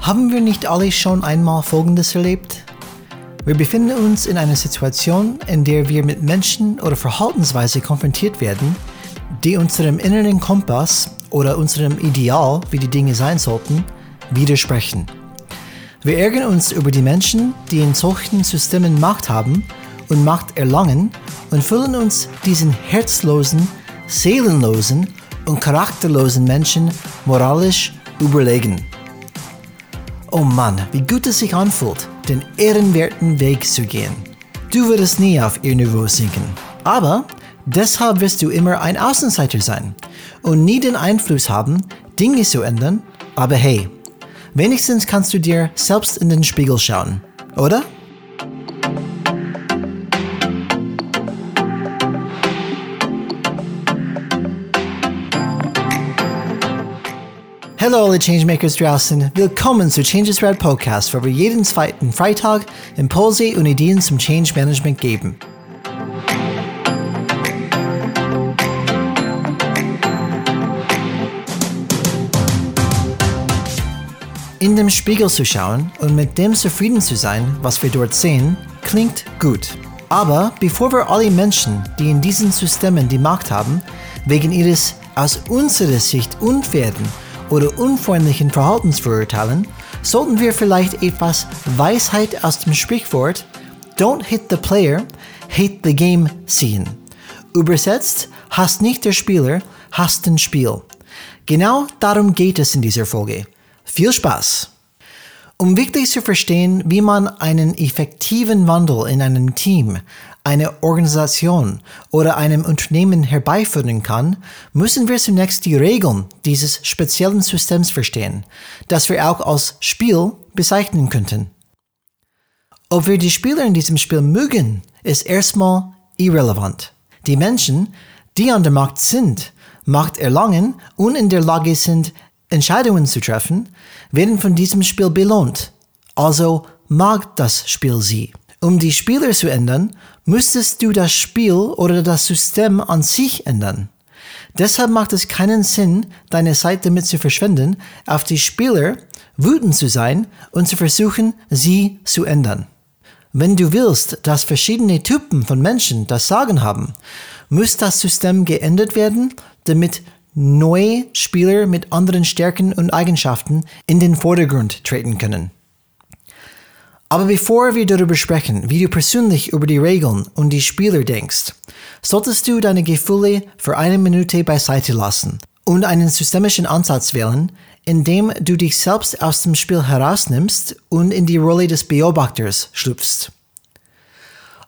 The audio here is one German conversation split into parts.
Haben wir nicht alle schon einmal Folgendes erlebt? Wir befinden uns in einer Situation, in der wir mit Menschen oder Verhaltensweise konfrontiert werden, die unserem inneren Kompass oder unserem Ideal, wie die Dinge sein sollten, widersprechen. Wir ärgern uns über die Menschen, die in solchen Systemen Macht haben und Macht erlangen und fühlen uns diesen herzlosen, seelenlosen und charakterlosen Menschen moralisch überlegen. Oh Mann, wie gut es sich anfühlt, den ehrenwerten Weg zu gehen. Du würdest nie auf ihr Niveau sinken. Aber deshalb wirst du immer ein Außenseiter sein und nie den Einfluss haben, Dinge zu ändern. Aber hey, wenigstens kannst du dir selbst in den Spiegel schauen, oder? Hallo alle Changemakers draußen, willkommen zu Changes Red Podcast, wo wir jeden zweiten Freitag Impulse und Ideen zum Change Management geben. In dem Spiegel zu schauen und mit dem zufrieden zu sein, was wir dort sehen, klingt gut. Aber bevor wir alle Menschen, die in diesen Systemen die Macht haben, wegen ihres aus unserer Sicht unfairen oder unfreundlichen Verhaltens verurteilen, sollten wir vielleicht etwas Weisheit aus dem Sprichwort Don't hit the player, hate the game sehen. Übersetzt, hasst nicht der Spieler, hasst den Spiel. Genau darum geht es in dieser Folge. Viel Spaß! Um wirklich zu verstehen, wie man einen effektiven Wandel in einem Team, eine Organisation oder einem Unternehmen herbeiführen kann, müssen wir zunächst die Regeln dieses speziellen Systems verstehen, das wir auch als Spiel bezeichnen könnten. Ob wir die Spieler in diesem Spiel mögen, ist erstmal irrelevant. Die Menschen, die an der Macht sind, Macht erlangen und in der Lage sind, Entscheidungen zu treffen, werden von diesem Spiel belohnt. Also mag das Spiel sie. Um die Spieler zu ändern, müsstest du das Spiel oder das System an sich ändern. Deshalb macht es keinen Sinn, deine Zeit damit zu verschwenden, auf die Spieler wütend zu sein und zu versuchen, sie zu ändern. Wenn du willst, dass verschiedene Typen von Menschen das Sagen haben, muss das System geändert werden, damit neue Spieler mit anderen Stärken und Eigenschaften in den Vordergrund treten können. Aber bevor wir darüber sprechen, wie du persönlich über die Regeln und die Spieler denkst, solltest du deine Gefühle für eine Minute beiseite lassen und einen systemischen Ansatz wählen, indem du dich selbst aus dem Spiel herausnimmst und in die Rolle des Beobachters schlüpfst.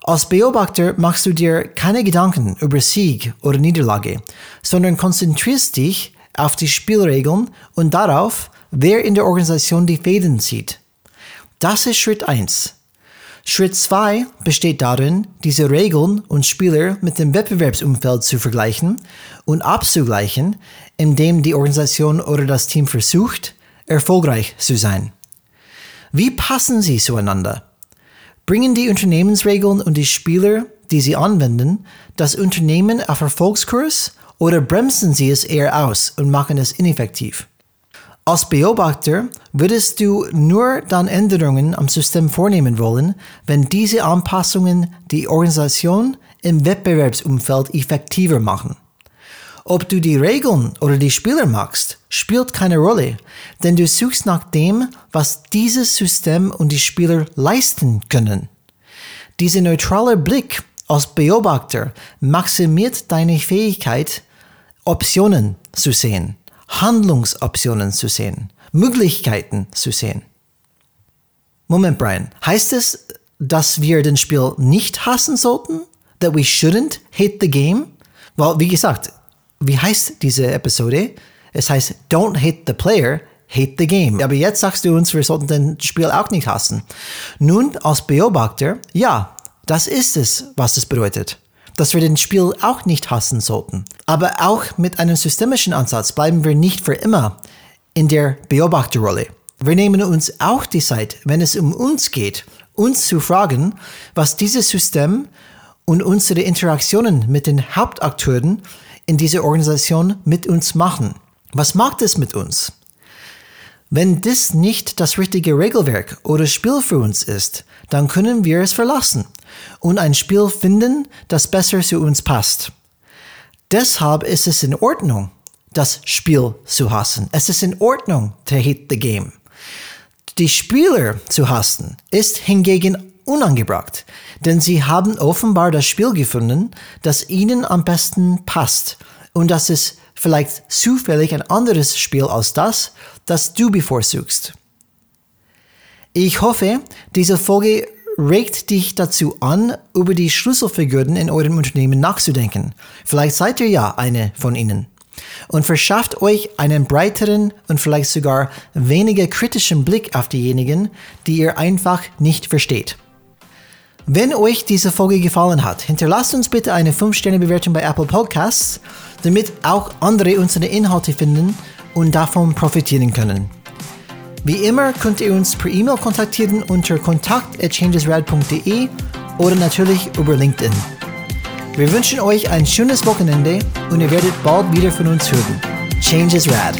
Als Beobachter machst du dir keine Gedanken über Sieg oder Niederlage, sondern konzentrierst dich auf die Spielregeln und darauf, wer in der Organisation die Fäden zieht. Das ist Schritt 1. Schritt 2 besteht darin, diese Regeln und Spieler mit dem Wettbewerbsumfeld zu vergleichen und abzugleichen, indem die Organisation oder das Team versucht, erfolgreich zu sein. Wie passen sie zueinander? Bringen die Unternehmensregeln und die Spieler, die sie anwenden, das Unternehmen auf Erfolgskurs oder bremsen sie es eher aus und machen es ineffektiv? Als Beobachter würdest du nur dann Änderungen am System vornehmen wollen, wenn diese Anpassungen die Organisation im Wettbewerbsumfeld effektiver machen. Ob du die Regeln oder die Spieler magst, spielt keine Rolle, denn du suchst nach dem, was dieses System und die Spieler leisten können. Dieser neutrale Blick als Beobachter maximiert deine Fähigkeit, Optionen zu sehen. Handlungsoptionen zu sehen, Möglichkeiten zu sehen. Moment, Brian, heißt es, dass wir den Spiel nicht hassen sollten? That we shouldn't hate the game? Well, wie gesagt, wie heißt diese Episode? Es heißt, don't hate the player, hate the game. Aber jetzt sagst du uns, wir sollten den Spiel auch nicht hassen. Nun, als Beobachter, ja, das ist es, was es bedeutet dass wir den Spiel auch nicht hassen sollten. Aber auch mit einem systemischen Ansatz bleiben wir nicht für immer in der Beobachterrolle. Wir nehmen uns auch die Zeit, wenn es um uns geht, uns zu fragen, was dieses System und unsere Interaktionen mit den Hauptakteuren in dieser Organisation mit uns machen. Was macht es mit uns? Wenn das nicht das richtige Regelwerk oder Spiel für uns ist, dann können wir es verlassen und ein Spiel finden, das besser zu uns passt. Deshalb ist es in Ordnung, das Spiel zu hassen. Es ist in Ordnung to hate the game. Die Spieler zu hassen ist hingegen unangebracht, denn sie haben offenbar das Spiel gefunden, das ihnen am besten passt und das ist vielleicht zufällig ein anderes Spiel als das, das du bevorzugst. Ich hoffe, diese Folge regt dich dazu an, über die Schlüsselfiguren in eurem Unternehmen nachzudenken. Vielleicht seid ihr ja eine von ihnen. Und verschafft euch einen breiteren und vielleicht sogar weniger kritischen Blick auf diejenigen, die ihr einfach nicht versteht. Wenn euch diese Folge gefallen hat, hinterlasst uns bitte eine 5-Sterne-Bewertung bei Apple Podcasts, damit auch andere unsere Inhalte finden und davon profitieren können. Wie immer könnt ihr uns per E-Mail kontaktieren unter kontakt.changesrad.de oder natürlich über LinkedIn. Wir wünschen euch ein schönes Wochenende und ihr werdet bald wieder von uns hören. Change is Rad.